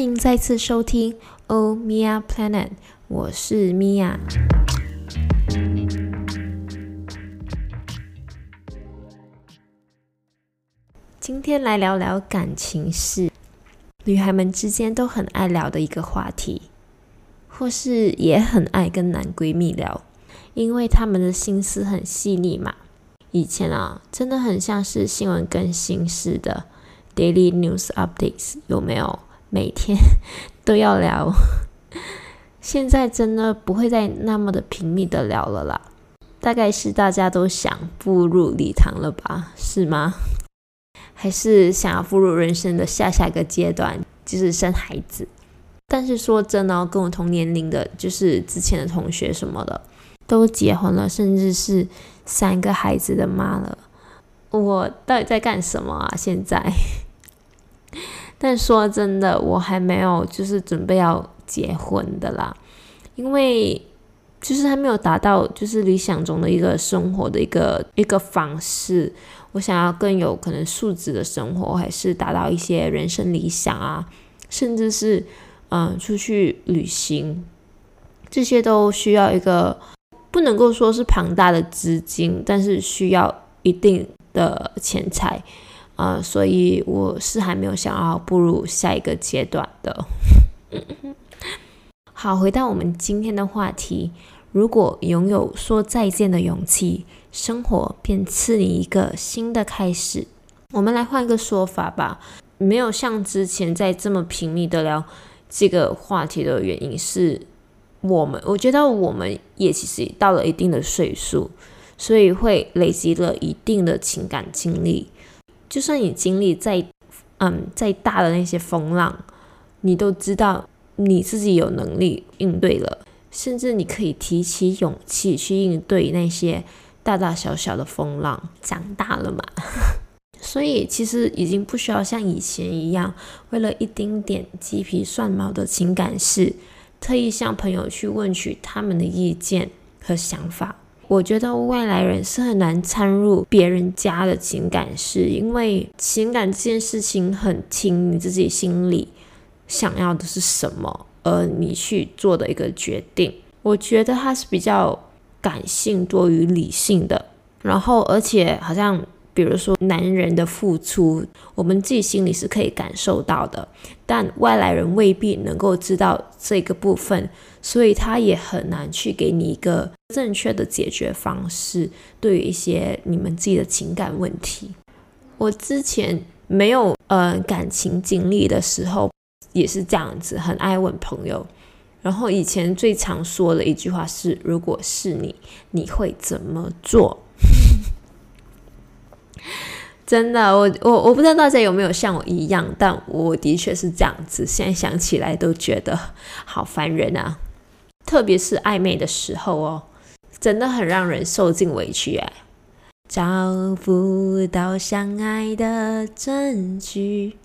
欢迎再次收听《Oh Mia Planet》，我是 Mia。今天来聊聊感情事，女孩们之间都很爱聊的一个话题，或是也很爱跟男闺蜜聊，因为她们的心思很细腻嘛。以前啊，真的很像是新闻更新似的，Daily News Updates，有没有？每天 都要聊，现在真的不会再那么的频密的聊了啦。大概是大家都想步入礼堂了吧？是吗？还是想要步入人生的下下个阶段，就是生孩子？但是说真的，跟我同年龄的，就是之前的同学什么的，都结婚了，甚至是三个孩子的妈了。我到底在干什么啊？现在？但说真的，我还没有就是准备要结婚的啦，因为就是还没有达到就是理想中的一个生活的一个一个方式。我想要更有可能素质的生活，还是达到一些人生理想啊，甚至是嗯、出去旅行，这些都需要一个不能够说是庞大的资金，但是需要一定的钱财。啊、呃，所以我是还没有想要步入下一个阶段的。好，回到我们今天的话题，如果拥有说再见的勇气，生活便赐你一个新的开始。我们来换一个说法吧，没有像之前在这么频密的聊这个话题的原因是，我们我觉得我们也其实到了一定的岁数，所以会累积了一定的情感经历。就算你经历再，嗯，再大的那些风浪，你都知道你自己有能力应对了，甚至你可以提起勇气去应对那些大大小小的风浪。长大了嘛，所以其实已经不需要像以前一样，为了一丁点鸡皮蒜毛的情感事，特意向朋友去问取他们的意见和想法。我觉得外来人是很难掺入别人家的情感是，因为情感这件事情很听你自己心里想要的是什么，而你去做的一个决定。我觉得他是比较感性多于理性的，然后而且好像。比如说，男人的付出，我们自己心里是可以感受到的，但外来人未必能够知道这个部分，所以他也很难去给你一个正确的解决方式。对于一些你们自己的情感问题，我之前没有呃感情经历的时候，也是这样子，很爱问朋友。然后以前最常说的一句话是：“如果是你，你会怎么做？”真的，我我我不知道大家有没有像我一样，但我的确是这样子。现在想起来都觉得好烦人啊，特别是暧昧的时候哦，真的很让人受尽委屈哎。找不到相爱的证据。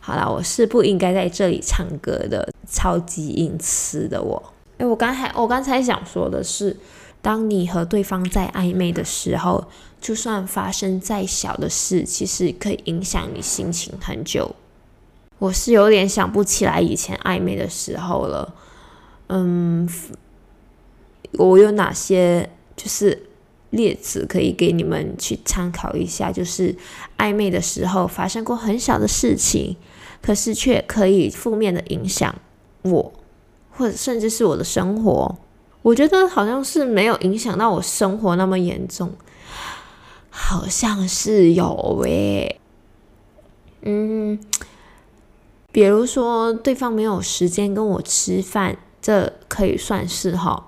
好啦，我是不应该在这里唱歌的，超级隐私的我。诶，我刚才我刚才想说的是。当你和对方在暧昧的时候，就算发生再小的事，其实可以影响你心情很久。我是有点想不起来以前暧昧的时候了。嗯，我有哪些就是例子可以给你们去参考一下？就是暧昧的时候发生过很小的事情，可是却可以负面的影响我，或者甚至是我的生活。我觉得好像是没有影响到我生活那么严重，好像是有诶、嗯，比如说对方没有时间跟我吃饭，这可以算是哈，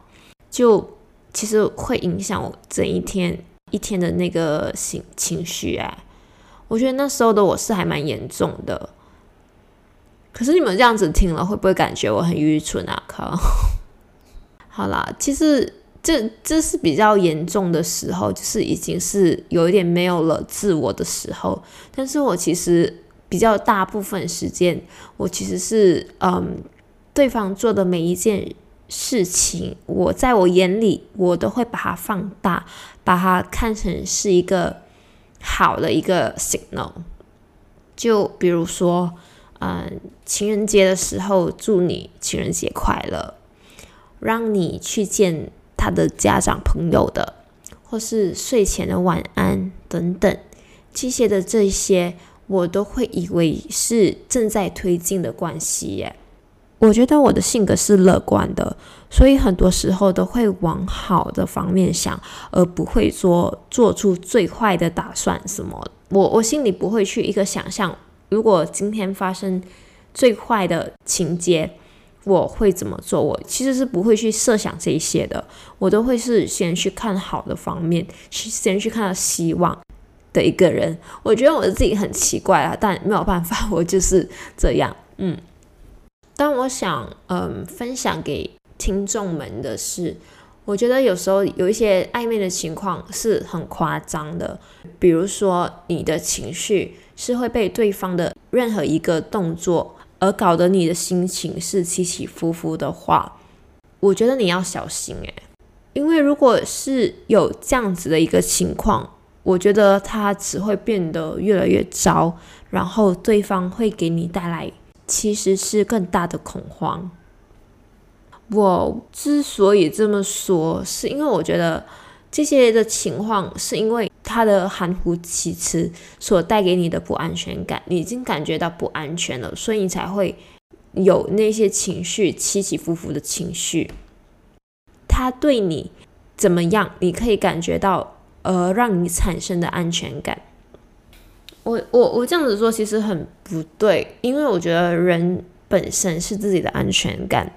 就其实会影响我整一天一天的那个情情绪啊。我觉得那时候的我是还蛮严重的，可是你们这样子听了会不会感觉我很愚蠢啊？靠！好啦，其实这这是比较严重的时候，就是已经是有一点没有了自我的时候。但是我其实比较大部分时间，我其实是嗯，对方做的每一件事情，我在我眼里，我都会把它放大，把它看成是一个好的一个 signal。就比如说，嗯，情人节的时候祝你情人节快乐，让你去见他的家长朋友的，或是睡前的晚安等等，这些的这些，我都会以为是正在推进的关系耶。我觉得我的性格是乐观的，所以很多时候都会往好的方面想，而不会说做出最坏的打算什么。我我心里不会去一个想象，如果今天发生最坏的情节，我会怎么做？我其实是不会去设想这些的，我都会是先去看好的方面，去先去看到希望的一个人。我觉得我自己很奇怪啊，但没有办法，我就是这样，嗯。但我想，嗯，分享给听众们的是，我觉得有时候有一些暧昧的情况是很夸张的，比如说你的情绪是会被对方的任何一个动作而搞得你的心情是起起伏伏的话，我觉得你要小心诶，因为如果是有这样子的一个情况，我觉得他只会变得越来越糟，然后对方会给你带来。其实是更大的恐慌。我之所以这么说，是因为我觉得这些的情况，是因为他的含糊其辞所带给你的不安全感，你已经感觉到不安全了，所以你才会有那些情绪起起伏伏的情绪。他对你怎么样，你可以感觉到，呃，让你产生的安全感。我我我这样子说其实很不对，因为我觉得人本身是自己的安全感。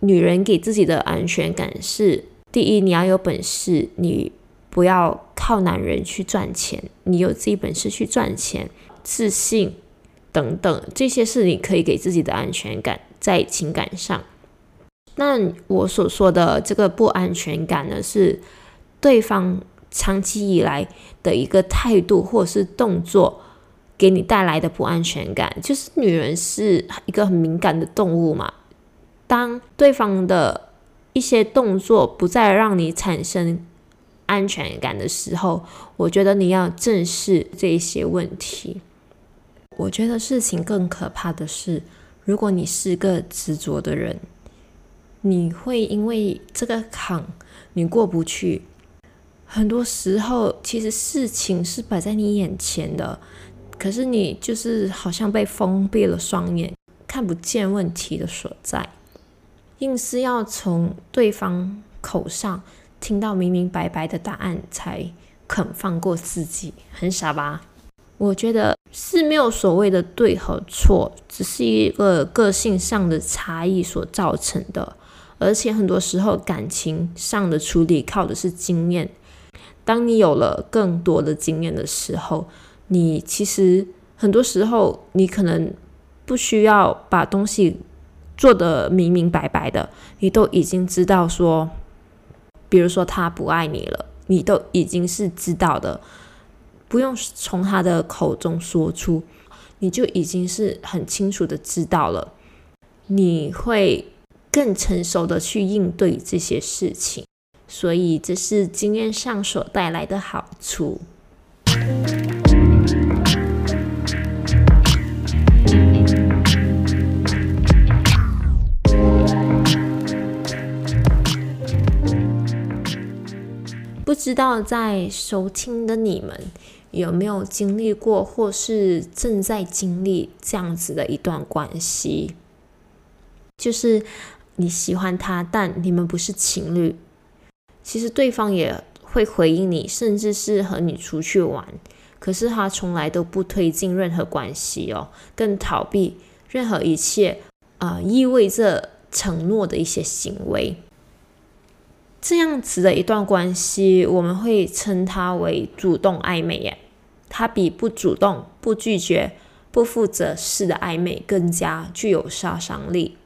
女人给自己的安全感是：第一，你要有本事，你不要靠男人去赚钱，你有自己本事去赚钱，自信等等，这些是你可以给自己的安全感，在情感上。那我所说的这个不安全感呢，是对方长期以来的一个态度或是动作。给你带来的不安全感，就是女人是一个很敏感的动物嘛。当对方的一些动作不再让你产生安全感的时候，我觉得你要正视这一些问题。我觉得事情更可怕的是，如果你是个执着的人，你会因为这个坎你过不去。很多时候，其实事情是摆在你眼前的。可是你就是好像被封闭了双眼，看不见问题的所在，硬是要从对方口上听到明明白白的答案才肯放过自己，很傻吧？我觉得是没有所谓的对和错，只是一个个性上的差异所造成的，而且很多时候感情上的处理靠的是经验，当你有了更多的经验的时候。你其实很多时候，你可能不需要把东西做得明明白白的，你都已经知道说，比如说他不爱你了，你都已经是知道的，不用从他的口中说出，你就已经是很清楚的知道了，你会更成熟的去应对这些事情，所以这是经验上所带来的好处。知道在收听的你们有没有经历过，或是正在经历这样子的一段关系？就是你喜欢他，但你们不是情侣。其实对方也会回应你，甚至是和你出去玩，可是他从来都不推进任何关系哦，更逃避任何一切啊、意味着承诺的一些行为。这样子的一段关系，我们会称它为主动暧昧耶。它比不主动、不拒绝、不负责式的暧昧更加具有杀伤力。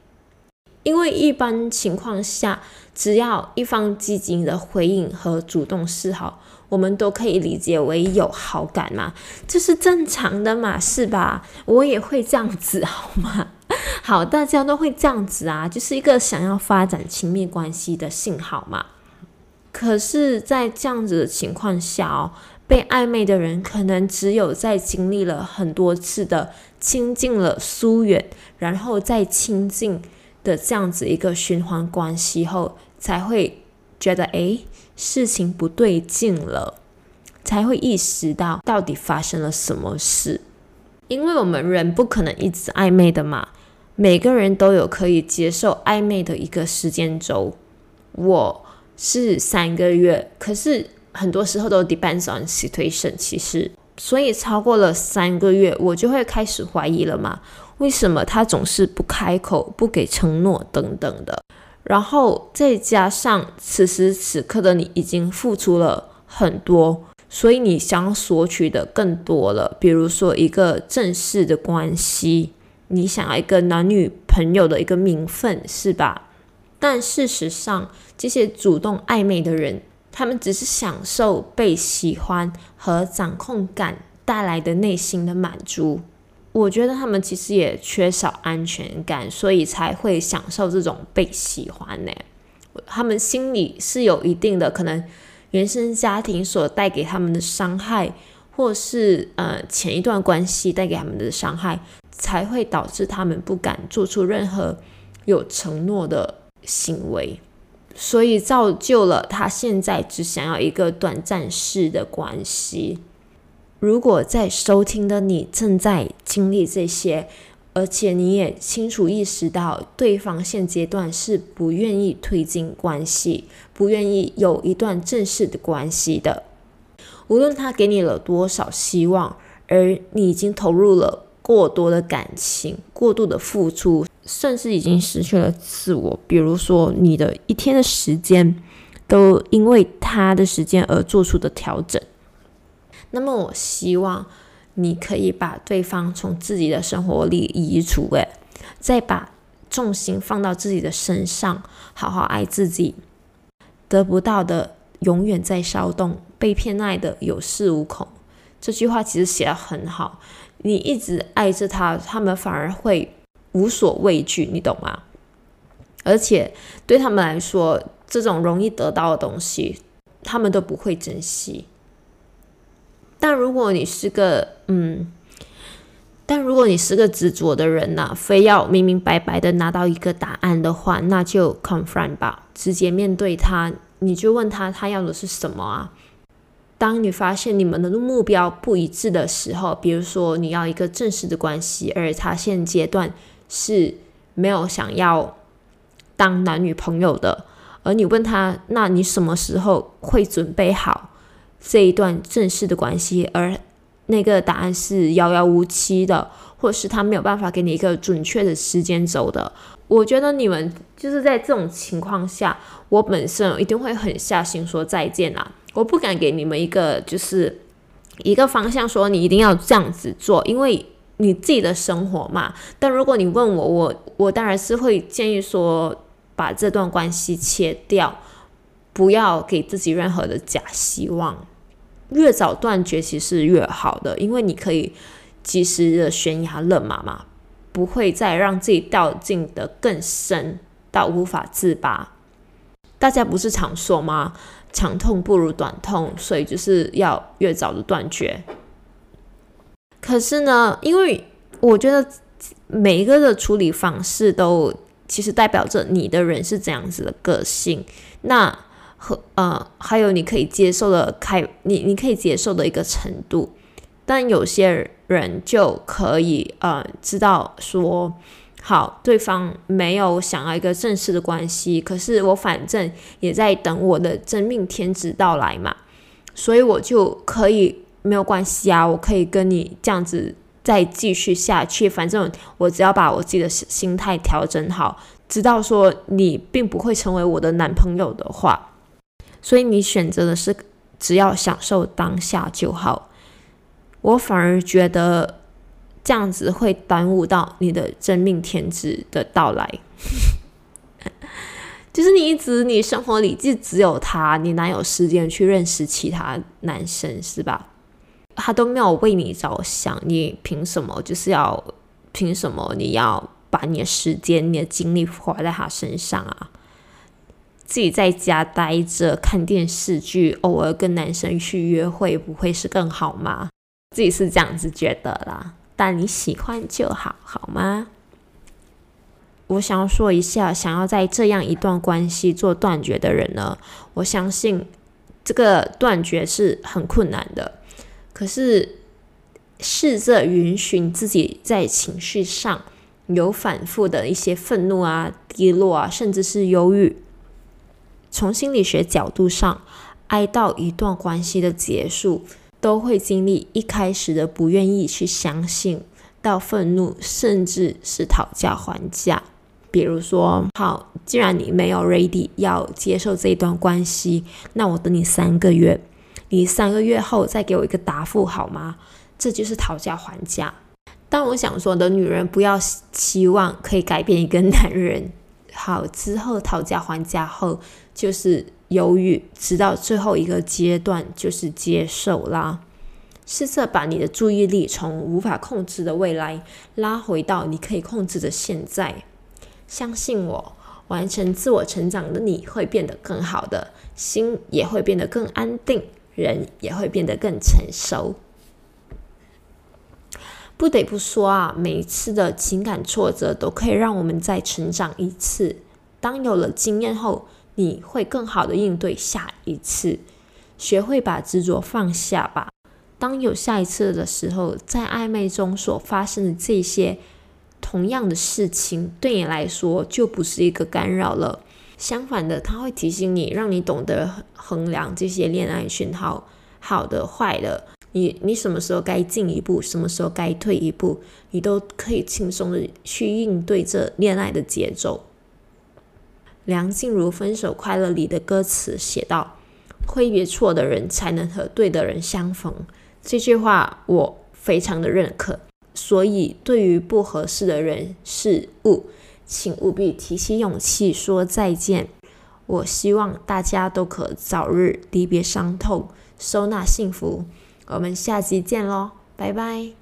因为一般情况下，只要一方积极的回应和主动示好，我们都可以理解为有好感嘛，这是正常的嘛，是吧？我也会这样子，好吗？好，大家都会这样子啊，就是一个想要发展亲密关系的信号嘛。可是，在这样子的情况下哦，被暧昧的人，可能只有在经历了很多次的亲近了疏远，然后再亲近的这样子一个循环关系后，才会觉得诶，事情不对劲了，才会意识到到底发生了什么事。因为我们人不可能一直暧昧的嘛，每个人都有可以接受暧昧的一个时间轴。我是三个月，可是。很多时候都 depends on situation，其实，所以超过了三个月，我就会开始怀疑了嘛？为什么他总是不开口、不给承诺等等的？然后再加上此时此刻的你已经付出了很多，所以你想索取的更多了。比如说一个正式的关系，你想要一个男女朋友的一个名分，是吧？但事实上，这些主动暧昧的人。他们只是享受被喜欢和掌控感带来的内心的满足。我觉得他们其实也缺少安全感，所以才会享受这种被喜欢呢。他们心里是有一定的可能，原生家庭所带给他们的伤害，或是呃前一段关系带给他们的伤害，才会导致他们不敢做出任何有承诺的行为。所以造就了他现在只想要一个短暂式的关系。如果在收听的你正在经历这些，而且你也清楚意识到对方现阶段是不愿意推进关系，不愿意有一段正式的关系的，无论他给你了多少希望，而你已经投入了过多的感情，过度的付出。甚至已经失去了自我，比如说你的一天的时间都因为他的时间而做出的调整。那么，我希望你可以把对方从自己的生活里移除，诶，再把重心放到自己的身上，好好爱自己。得不到的永远在骚动，被骗爱的有恃无恐。这句话其实写得很好，你一直爱着他，他们反而会。无所畏惧，你懂吗？而且对他们来说，这种容易得到的东西，他们都不会珍惜。但如果你是个嗯，但如果你是个执着的人呐、非要明明白白的拿到一个答案的话，那就 confront 吧，直接面对他，你就问他，他要的是什么啊？当你发现你们的目标不一致的时候，比如说你要一个正式的关系，而他现阶段。是没有想要当男女朋友的，而你问他，那你什么时候会准备好这一段正式的关系？而那个答案是遥遥无期的，或是他没有办法给你一个准确的时间轴的。我觉得你们就是在这种情况下，我本身一定会狠下心说再见啦。我不敢给你们一个就是一个方向，说你一定要这样子做，因为。你自己的生活嘛，但如果你问我，我我当然是会建议说，把这段关系切掉，不要给自己任何的假希望，越早断绝其实越好的，因为你可以及时的悬崖勒马嘛，不会再让自己掉进得更深到无法自拔。大家不是常说吗？长痛不如短痛，所以就是要越早的断绝。可是呢，因为我觉得每一个的处理方式都其实代表着你的人是怎样子的个性，那和呃还有你可以接受的开你你可以接受的一个程度，但有些人就可以呃知道说，好，对方没有想要一个正式的关系，可是我反正也在等我的真命天子到来嘛，所以我就可以。没有关系啊，我可以跟你这样子再继续下去。反正我只要把我自己的心态调整好，知道说你并不会成为我的男朋友的话，所以你选择的是只要享受当下就好。我反而觉得这样子会耽误到你的真命天子的到来。就是你一直你生活里就只有他，你哪有时间去认识其他男生是吧？他都没有为你着想，你凭什么就是要凭什么你要把你的时间、你的精力花在他身上啊？自己在家待着看电视剧，偶尔跟男生去约会，不会是更好吗？自己是这样子觉得啦，但你喜欢就好，好吗？我想要说一下，想要在这样一段关系做断绝的人呢，我相信这个断绝是很困难的。可是试着允许自己在情绪上有反复的一些愤怒啊、低落啊，甚至是忧郁。从心理学角度上，哀悼一段关系的结束，都会经历一开始的不愿意去相信，到愤怒，甚至是讨价还价。比如说，好，既然你没有 ready 要接受这一段关系，那我等你三个月，你三个月后再给我一个答复好吗？这就是讨价还价。但我想说的女人不要期望可以改变一个男人，好，之后讨价还价后就是犹豫，直到最后一个阶段就是接受啦。试着把你的注意力从无法控制的未来拉回到你可以控制的现在。相信我，完成自我成长的你会变得更好的，心也会变得更安定，人也会变得更成熟。不得不说啊，每一次的情感挫折都可以让我们再成长一次。当有了经验后，你会更好的应对下一次。学会把执着放下吧。当有下一次的时候，在暧昧中所发生的这些。同样的事情对你来说就不是一个干扰了，相反的，它会提醒你，让你懂得衡量这些恋爱讯号，好的、坏的，你你什么时候该进一步，什么时候该退一步，你都可以轻松的去应对这恋爱的节奏。梁静茹《分手快乐》里的歌词写道：“挥别错的人，才能和对的人相逢。”这句话我非常的认可。所以，对于不合适的人事物，请务必提起勇气说再见。我希望大家都可早日离别伤痛，收纳幸福。我们下集见喽，拜拜。